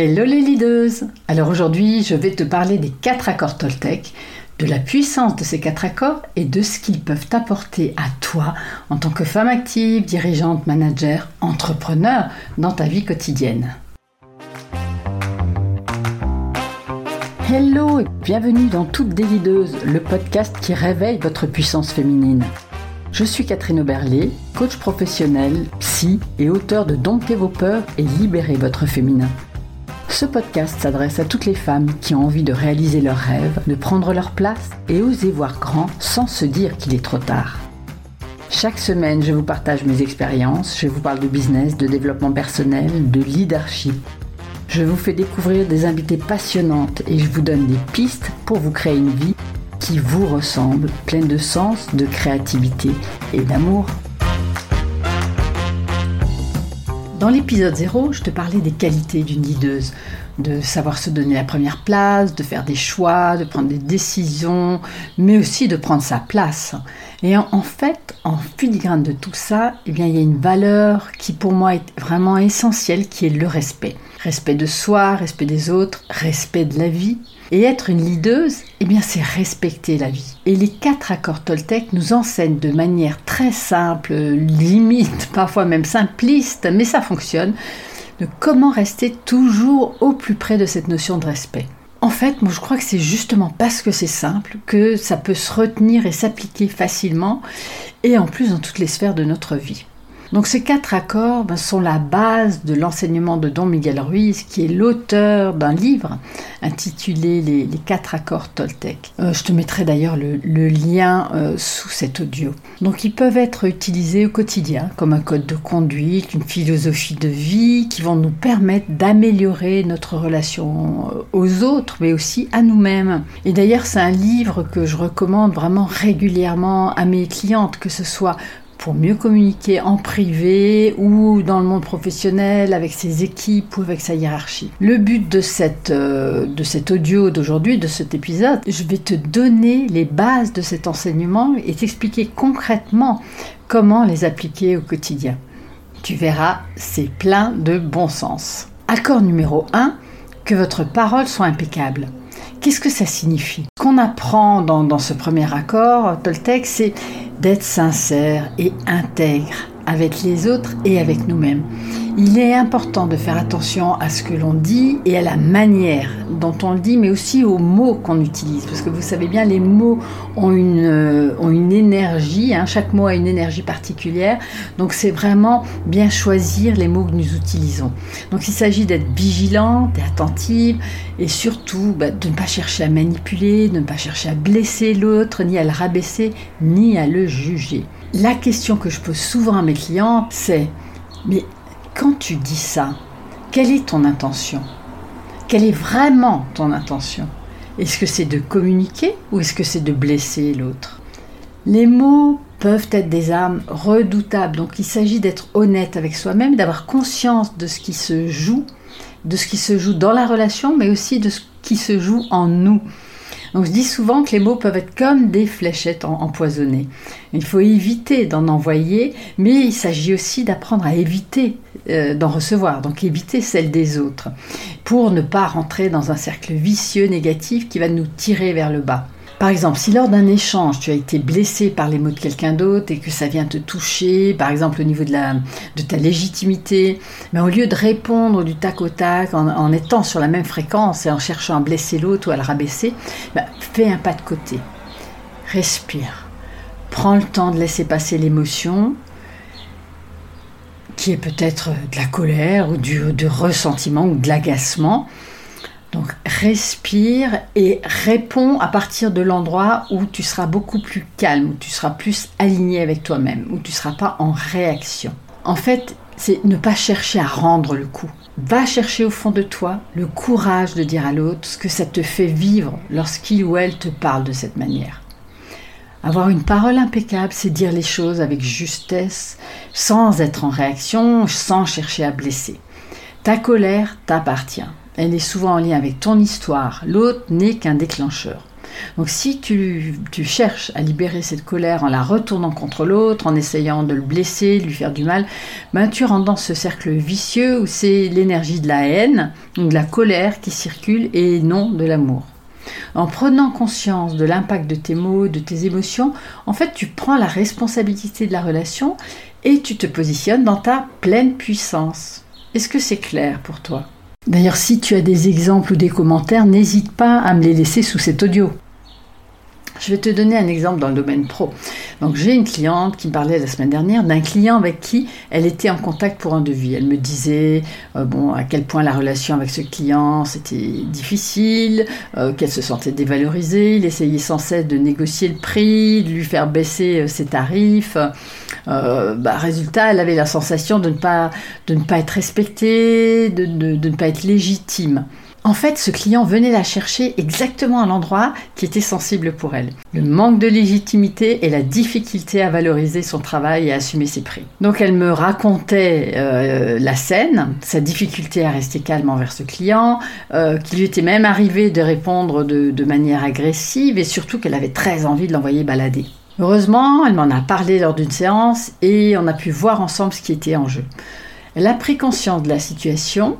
Hello les leaders Alors aujourd'hui, je vais te parler des quatre accords Toltec, de la puissance de ces quatre accords et de ce qu'ils peuvent apporter à toi en tant que femme active, dirigeante, manager, entrepreneur dans ta vie quotidienne. Hello et bienvenue dans Toutes des Leaders, le podcast qui réveille votre puissance féminine. Je suis Catherine Oberlé, coach professionnel, psy et auteur de Dompter vos peurs et libérer votre féminin. Ce podcast s'adresse à toutes les femmes qui ont envie de réaliser leurs rêves, de prendre leur place et oser voir grand sans se dire qu'il est trop tard. Chaque semaine, je vous partage mes expériences, je vous parle de business, de développement personnel, de leadership. Je vous fais découvrir des invités passionnantes et je vous donne des pistes pour vous créer une vie qui vous ressemble, pleine de sens, de créativité et d'amour. Dans l'épisode 0, je te parlais des qualités d'une leaduse, de savoir se donner la première place, de faire des choix, de prendre des décisions, mais aussi de prendre sa place. Et en, fait, en filigrane de tout ça, eh bien, il y a une valeur qui pour moi est vraiment essentielle, qui est le respect. Respect de soi, respect des autres, respect de la vie. Et être une leaduse, eh bien, c'est respecter la vie. Et les quatre accords Toltec nous enseignent de manière très simple, limite, parfois même simpliste, mais ça fonctionne, de comment rester toujours au plus près de cette notion de respect. En fait, moi je crois que c'est justement parce que c'est simple que ça peut se retenir et s'appliquer facilement et en plus dans toutes les sphères de notre vie. Donc ces quatre accords ben, sont la base de l'enseignement de Don Miguel Ruiz, qui est l'auteur d'un livre intitulé les, quatre accords Toltec. Euh, je te mettrai d'ailleurs le, lien euh, sous cet audio. Donc ils peuvent être utilisés au quotidien comme un code de conduite, une philosophie de vie qui vont nous permettre d'améliorer notre relation euh, aux autres, mais aussi à nous-mêmes. Et d'ailleurs c'est un livre que je recommande vraiment régulièrement à mes clientes, que ce soit pour mieux communiquer en privé ou dans le monde professionnel avec ses équipes ou avec sa hiérarchie. Le but de, cette, euh, de cet audio d'aujourd'hui, de cet épisode, je vais te donner les bases de cet enseignement et t'expliquer concrètement comment les appliquer au quotidien. Tu verras, c'est plein de bon sens. Accord numéro 1, que votre parole soit impeccable. Qu'est-ce que ça signifie? Ce qu'on apprend dans, dans ce premier accord, Toltec, c'est d'être sincère et intègre avec les autres et avec nous-mêmes. Il est important de faire attention à ce que l'on dit et à la manière dont on le dit, mais aussi aux mots qu'on utilise. Parce que vous savez bien, les mots ont une, euh, ont une énergie, hein. chaque mot a une énergie particulière. Donc c'est vraiment bien choisir les mots que nous utilisons. Donc il s'agit d'être vigilante et attentive et surtout bah, de ne pas chercher à manipuler, de ne pas chercher à blesser l'autre, ni à le rabaisser, ni à le juger. La question que je pose souvent à mes clients, c'est mais quand tu dis ça, quelle est ton intention? Quelle est vraiment ton intention? Est-ce que c'est de communiquer ou est-ce que c'est de blesser l'autre? Les mots peuvent être des armes redoutables, donc il s'agit d'être honnête avec soi-même, d'avoir conscience de ce qui se joue, de ce qui se joue dans la relation, mais aussi de ce qui se joue en nous. Donc je dis souvent que les mots peuvent être comme des fléchettes empoisonnées. Il faut éviter d'en envoyer, mais il s'agit aussi d'apprendre à éviter euh, d'en recevoir, donc éviter celle des autres, pour ne pas rentrer dans un cercle vicieux négatif qui va nous tirer vers le bas. Par exemple, si lors d'un échange, tu as été blessé par les mots de quelqu'un d'autre et que ça vient te toucher, par exemple au niveau de, ta légitimité, mais au lieu de répondre du tac au tac, en, étant sur la même fréquence et en cherchant à blesser l'autre ou à le rabaisser, bah, fais un pas de côté. Respire. Prends le temps de laisser passer l'émotion, qui est peut-être de la colère ou du ressentiment ou de l'agacement. Donc respire et réponds à partir de l'endroit où tu seras beaucoup plus calme, où tu seras plus aligné avec toi-même, où tu ne seras pas en réaction. En fait, c'est ne pas chercher à rendre le coup. Va chercher au fond de toi le courage de dire à l'autre ce que ça te fait vivre lorsqu'il ou elle te parle de cette manière. Avoir une parole impeccable, c'est dire les choses avec justesse, sans être en réaction, sans chercher à blesser. Ta colère t'appartient. Elle est souvent en lien avec ton histoire. L'autre n'est qu'un déclencheur. Donc si tu, cherches à libérer cette colère en la retournant contre l'autre, en essayant de le blesser, de lui faire du mal, ben tu rentres dans ce cercle vicieux où c'est l'énergie de la haine, de la colère qui circule et non de l'amour. En prenant conscience de l'impact de tes mots, de tes émotions, en fait tu prends la responsabilité de la relation et tu te positionnes dans ta pleine puissance. Est-ce que c'est clair pour toi? D'ailleurs, si tu as des exemples ou des commentaires, n'hésite pas à me les laisser sous cet audio. Je vais te donner un exemple dans le domaine pro. Donc j'ai une cliente qui me parlait la semaine dernière d'un client avec qui elle était en contact pour un devis. Elle me disait euh, à quel point la relation avec ce client c'était difficile, euh, qu'elle se sentait dévalorisée. Il essayait sans cesse de négocier le prix, de lui faire baisser euh, ses tarifs. Bah, résultat, elle avait la sensation de ne pas, de ne pas être respectée, de ne pas être légitime. En fait, ce client venait la chercher exactement à l'endroit qui était sensible pour elle. Le manque de légitimité et la difficulté à valoriser son travail et à assumer ses prix. Donc elle me racontait euh, la scène, sa difficulté à rester calme envers ce client, euh, qu'il lui était même arrivé de répondre de, de manière agressive et surtout qu'elle avait très envie de l'envoyer balader. Heureusement, elle m'en a parlé lors d'une séance et on a pu voir ensemble ce qui était en jeu. Elle a pris conscience de la situation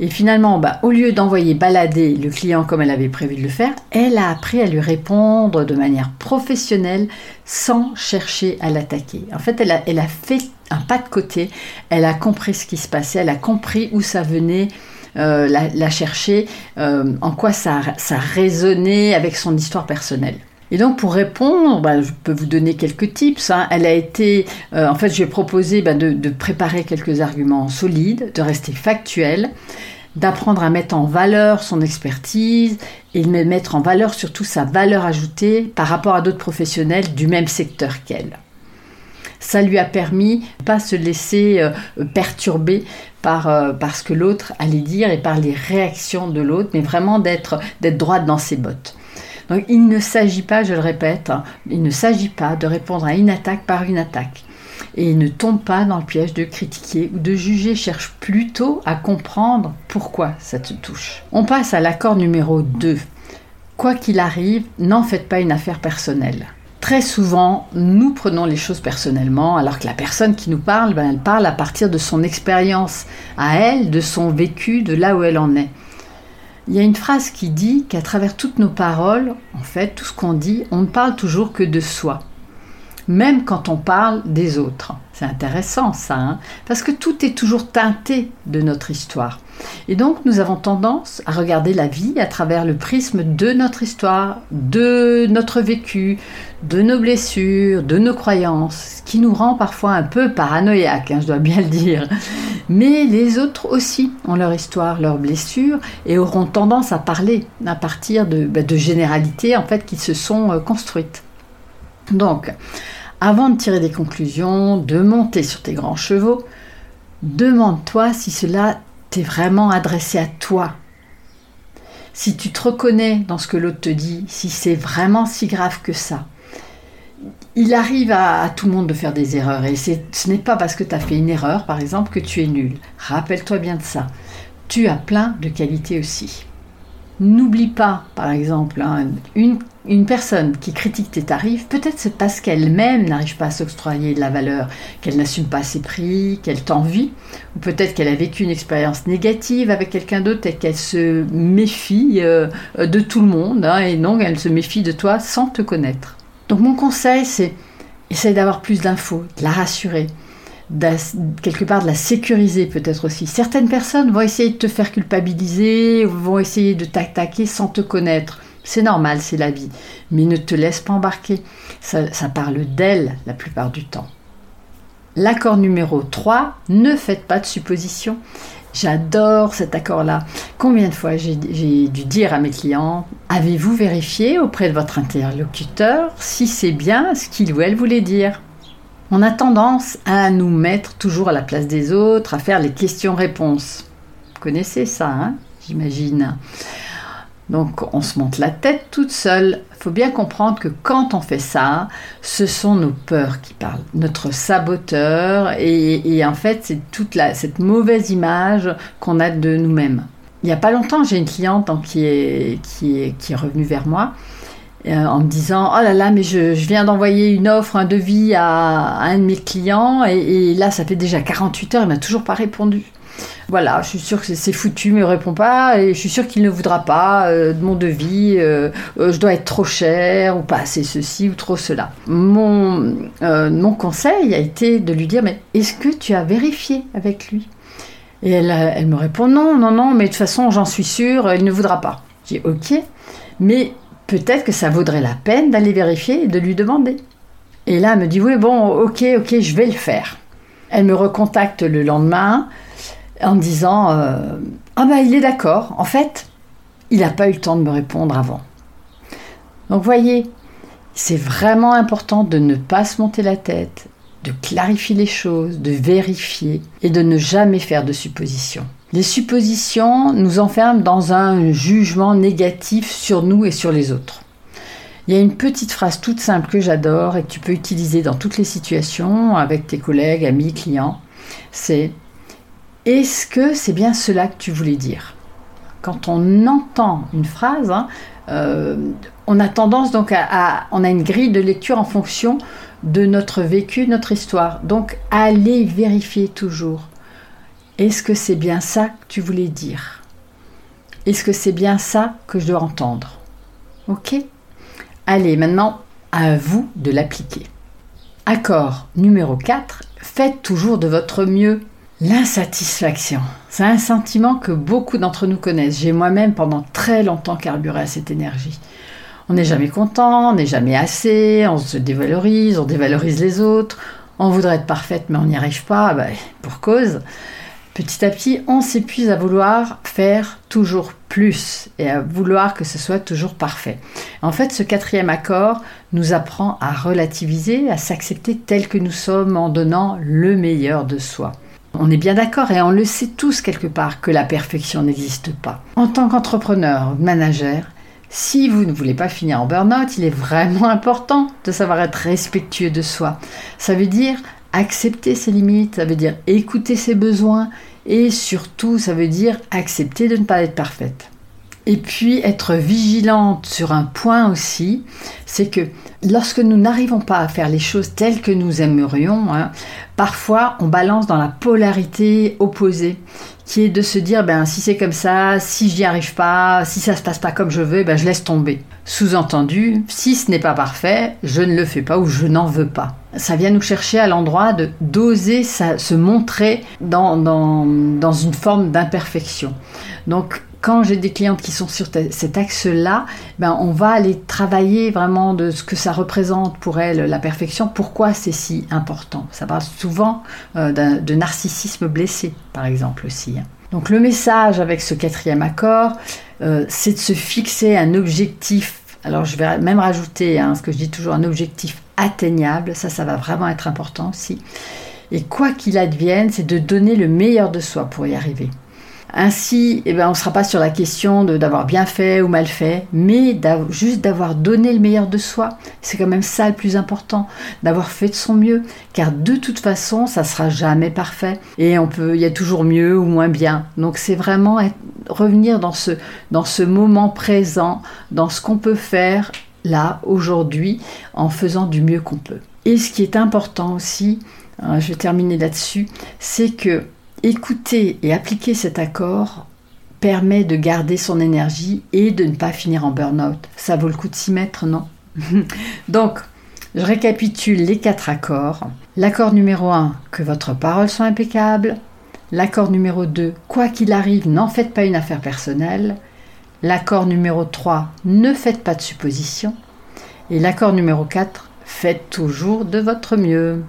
et finalement, bah, au lieu d'envoyer balader le client comme elle avait prévu de le faire, elle a appris à lui répondre de manière professionnelle sans chercher à l'attaquer. En fait, elle a, fait un pas de côté, elle a compris ce qui se passait, elle a compris où ça venait. Euh, la, chercher, euh, en quoi ça, ça résonnait avec son histoire personnelle. Et donc pour répondre, bah, je peux vous donner quelques tips. Hein. Elle a été, euh, en fait, je lui ai proposé bah, de, préparer quelques arguments solides, de rester factuel, d'apprendre à mettre en valeur son expertise et de mettre en valeur surtout sa valeur ajoutée par rapport à d'autres professionnels du même secteur qu'elle. Ça lui a permis de pas se laisser euh, perturber par, euh, par ce que l'autre allait dire et par les réactions de l'autre, mais vraiment d'être droite dans ses bottes. Il ne s'agit pas, je le répète, hein, il ne s'agit pas de répondre à une attaque par une attaque. Et ne tombe pas dans le piège de critiquer ou de juger, cherche plutôt à comprendre pourquoi ça te touche. On passe à l'accord numéro 2. Quoi qu'il arrive, n'en faites pas une affaire personnelle. Très souvent, nous prenons les choses personnellement, alors que la personne qui nous parle, ben, elle parle à partir de son expérience à elle, de son vécu, de là où elle en est. Il y a une phrase qui dit qu'à travers toutes nos paroles, en fait, tout ce qu'on dit, on ne parle toujours que de soi. Même quand on parle des autres. C'est intéressant ça, hein parce que tout est toujours teinté de notre histoire. Et donc nous avons tendance à regarder la vie à travers le prisme de notre histoire, de notre vécu, de nos blessures, de nos croyances, ce qui nous rend parfois un peu paranoïaques, hein, je dois bien le dire. Mais les autres aussi ont leur histoire, leurs blessures et auront tendance à parler à partir de, bah, de généralités en fait qui se sont euh, construites. Donc, avant de tirer des conclusions, de monter sur tes grands chevaux, demande-toi si cela t'es vraiment adressé à toi. Si tu te reconnais dans ce que l'autre te dit, si c'est vraiment si grave que ça. Il arrive à, tout le monde de faire des erreurs et ce n'est pas parce que tu as fait une erreur, par exemple, que tu es nul. Rappelle-toi bien de ça. Tu as plein de qualités aussi. N'oublie pas, par exemple, hein, une une personne qui critique tes tarifs, peut-être c'est parce qu'elle-même n'arrive pas à s'octroyer de la valeur, qu'elle n'assume pas ses prix, qu'elle t'envie, ou peut-être qu'elle a vécu une expérience négative avec quelqu'un d'autre et qu'elle se méfie euh, de tout le monde, hein, et non, elle se méfie de toi sans te connaître. Donc mon conseil, c'est essaye d'avoir plus d'infos, de la rassurer, quelque part de la sécuriser peut-être aussi. Certaines personnes vont essayer de te faire culpabiliser, vont essayer de t'attaquer sans te connaître. C'est normal, c'est la vie. Mais ne te laisse pas embarquer. Ça, parle d'elle la plupart du temps. L'accord numéro 3, ne faites pas de suppositions. J'adore cet accord-là. Combien de fois j'ai dû dire à mes clients, avez-vous vérifié auprès de votre interlocuteur si c'est bien ce qu'il ou elle voulait dire? On a tendance à nous mettre toujours à la place des autres, à faire les questions-réponses. Vous connaissez ça, hein j'imagine. Donc on se monte la tête toute seule. Il faut bien comprendre que quand on fait ça, ce sont nos peurs qui parlent, notre saboteur, et, en fait c'est toute cette mauvaise image qu'on a de nous-mêmes. Il n'y a pas longtemps, j'ai une cliente qui, est, qui, est, qui est revenue vers moi euh, en me disant oh là là mais je, viens d'envoyer une offre un devis à, un de mes clients et, là ça fait déjà 48 heures il m'a toujours pas répondu voilà je suis sûre que c'est foutu il répond pas et je suis sûre qu'il ne voudra pas euh, de mon devis euh, je dois être trop cher ou pas assez ceci ou trop cela mon mon conseil a été de lui dire mais est-ce que tu as vérifié avec lui? Et elle, elle me répond non non non mais de toute façon j'en suis sûre il ne voudra pas j'ai ok mais peut-être que ça vaudrait la peine d'aller vérifier et de lui demander. Et là, elle me dit oui, bon, ok, ok, je vais le faire. Elle me recontacte le lendemain en disant euh, ah ben il est d'accord. En fait, il n'a pas eu le temps de me répondre avant. Donc voyez, c'est vraiment important de ne pas se monter la tête, de clarifier les choses, de vérifier et de ne jamais faire de suppositions. Les suppositions nous enferment dans un jugement négatif sur nous et sur les autres. Il y a une petite phrase toute simple que j'adore et que tu peux utiliser dans toutes les situations avec tes collègues, amis, clients. C'est Est-ce que c'est bien cela que tu voulais dire? Quand on entend une phrase, hein, euh, on a tendance donc à, On a une grille de lecture en fonction de notre vécu, notre histoire. Donc allez vérifier toujours est-ce que c'est bien ça que tu voulais dire? Est-ce que c'est bien ça que je dois entendre? Ok? Allez, maintenant, à vous de l'appliquer. Accord numéro 4, faites toujours de votre mieux. L'insatisfaction, c'est un sentiment que beaucoup d'entre nous connaissent. J'ai moi-même pendant très longtemps carburé à cette énergie. On n'est jamais content, on n'est jamais assez, on se dévalorise, on dévalorise les autres, on voudrait être parfaite mais on n'y arrive pas, bah, pour cause. Petit à petit, on s'épuise à vouloir faire toujours plus et à vouloir que ce soit toujours parfait. En fait, ce quatrième accord nous apprend à relativiser, à s'accepter tel que nous sommes en donnant le meilleur de soi. On est bien d'accord et on le sait tous quelque part que la perfection n'existe pas. En tant qu'entrepreneur, manager, si vous ne voulez pas finir en burn-out, il est vraiment important de savoir être respectueux de soi. Ça veut dire accepter ses limites, ça veut dire écouter ses besoins et surtout ça veut dire accepter de ne pas être parfaite. Et puis être vigilante sur un point aussi, c'est que lorsque nous n'arrivons pas à faire les choses telles que nous aimerions, hein, parfois on balance dans la polarité opposée, qui est de se dire ben si c'est comme ça, si j'y arrive pas, si ça se passe pas comme je veux, ben je laisse tomber. Sous-entendu, si ce n'est pas parfait, je ne le fais pas ou je n'en veux pas. Ça vient nous chercher à l'endroit de d'oser se montrer dans, dans, dans une forme d'imperfection. Donc quand j'ai des clientes qui sont sur cet axe-là, ben on va aller travailler vraiment de ce que ça représente pour elles, la perfection, pourquoi c'est si important? Ça parle souvent euh, de narcissisme blessé, par exemple aussi. Hein. Donc le message avec ce quatrième accord, euh, c'est de se fixer un objectif. Alors je vais même rajouter hein, ce que je dis toujours, un objectif atteignable. Ça, ça va vraiment être important aussi. Et quoi qu'il advienne, c'est de donner le meilleur de soi pour y arriver. Ainsi, eh ben, on ne sera pas sur la question d'avoir bien fait ou mal fait, mais juste d'avoir donné le meilleur de soi. C'est quand même ça le plus important, d'avoir fait de son mieux, car de toute façon, ça sera jamais parfait et on peut, il y a toujours mieux ou moins bien. Donc c'est vraiment revenir dans ce, dans ce moment présent, dans ce qu'on peut faire là aujourd'hui, en faisant du mieux qu'on peut. Et ce qui est important aussi, hein, je vais terminer là-dessus, c'est que Écouter et appliquer cet accord permet de garder son énergie et de ne pas finir en burn-out. Ça vaut le coup de s'y mettre, non? Donc, je récapitule les quatre accords. L'accord numéro 1, que votre parole soit impeccable. L'accord numéro 2, quoi qu'il arrive, n'en faites pas une affaire personnelle. L'accord numéro 3, ne faites pas de suppositions. Et l'accord numéro 4, faites toujours de votre mieux.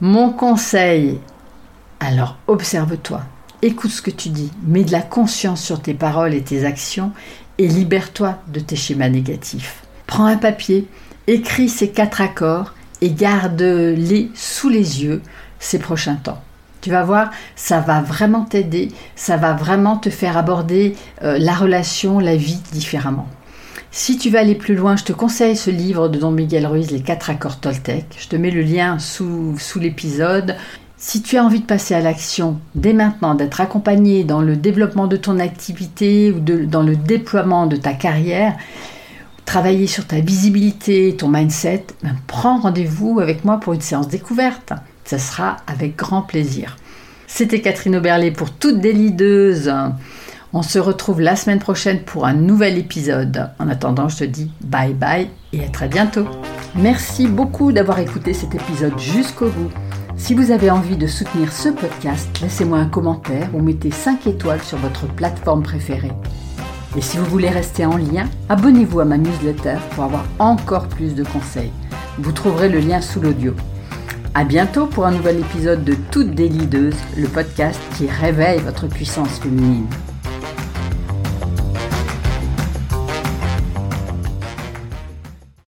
Mon conseil alors observe-toi, écoute ce que tu dis, mets de la conscience sur tes paroles et tes actions et libère-toi de tes schémas négatifs. Prends un papier, écris ces quatre accords et garde-les sous les yeux ces prochains temps. Tu vas voir, ça va vraiment t'aider, ça va vraiment te faire aborder euh, la relation, la vie différemment. Si tu veux aller plus loin, je te conseille ce livre de Don Miguel Ruiz, Les quatre accords Toltec. Je te mets le lien sous, sous l'épisode. Si tu as envie de passer à l'action dès maintenant, d'être accompagné dans le développement de ton activité ou dans le déploiement de ta carrière, travailler sur ta visibilité, ton mindset, ben, prends rendez-vous avec moi pour une séance découverte. Ce sera avec grand plaisir. C'était Catherine Oberlé pour toutes des leaders. On se retrouve la semaine prochaine pour un nouvel épisode. En attendant, je te dis bye bye et à très bientôt. Merci beaucoup d'avoir écouté cet épisode jusqu'au bout. Si vous avez envie de soutenir ce podcast, laissez-moi un commentaire ou mettez 5 étoiles sur votre plateforme préférée. Et si vous voulez rester en lien, abonnez-vous à ma newsletter pour avoir encore plus de conseils. Vous trouverez le lien sous l'audio. À bientôt pour un nouvel épisode de Toutes des Leaders, le podcast qui réveille votre puissance féminine.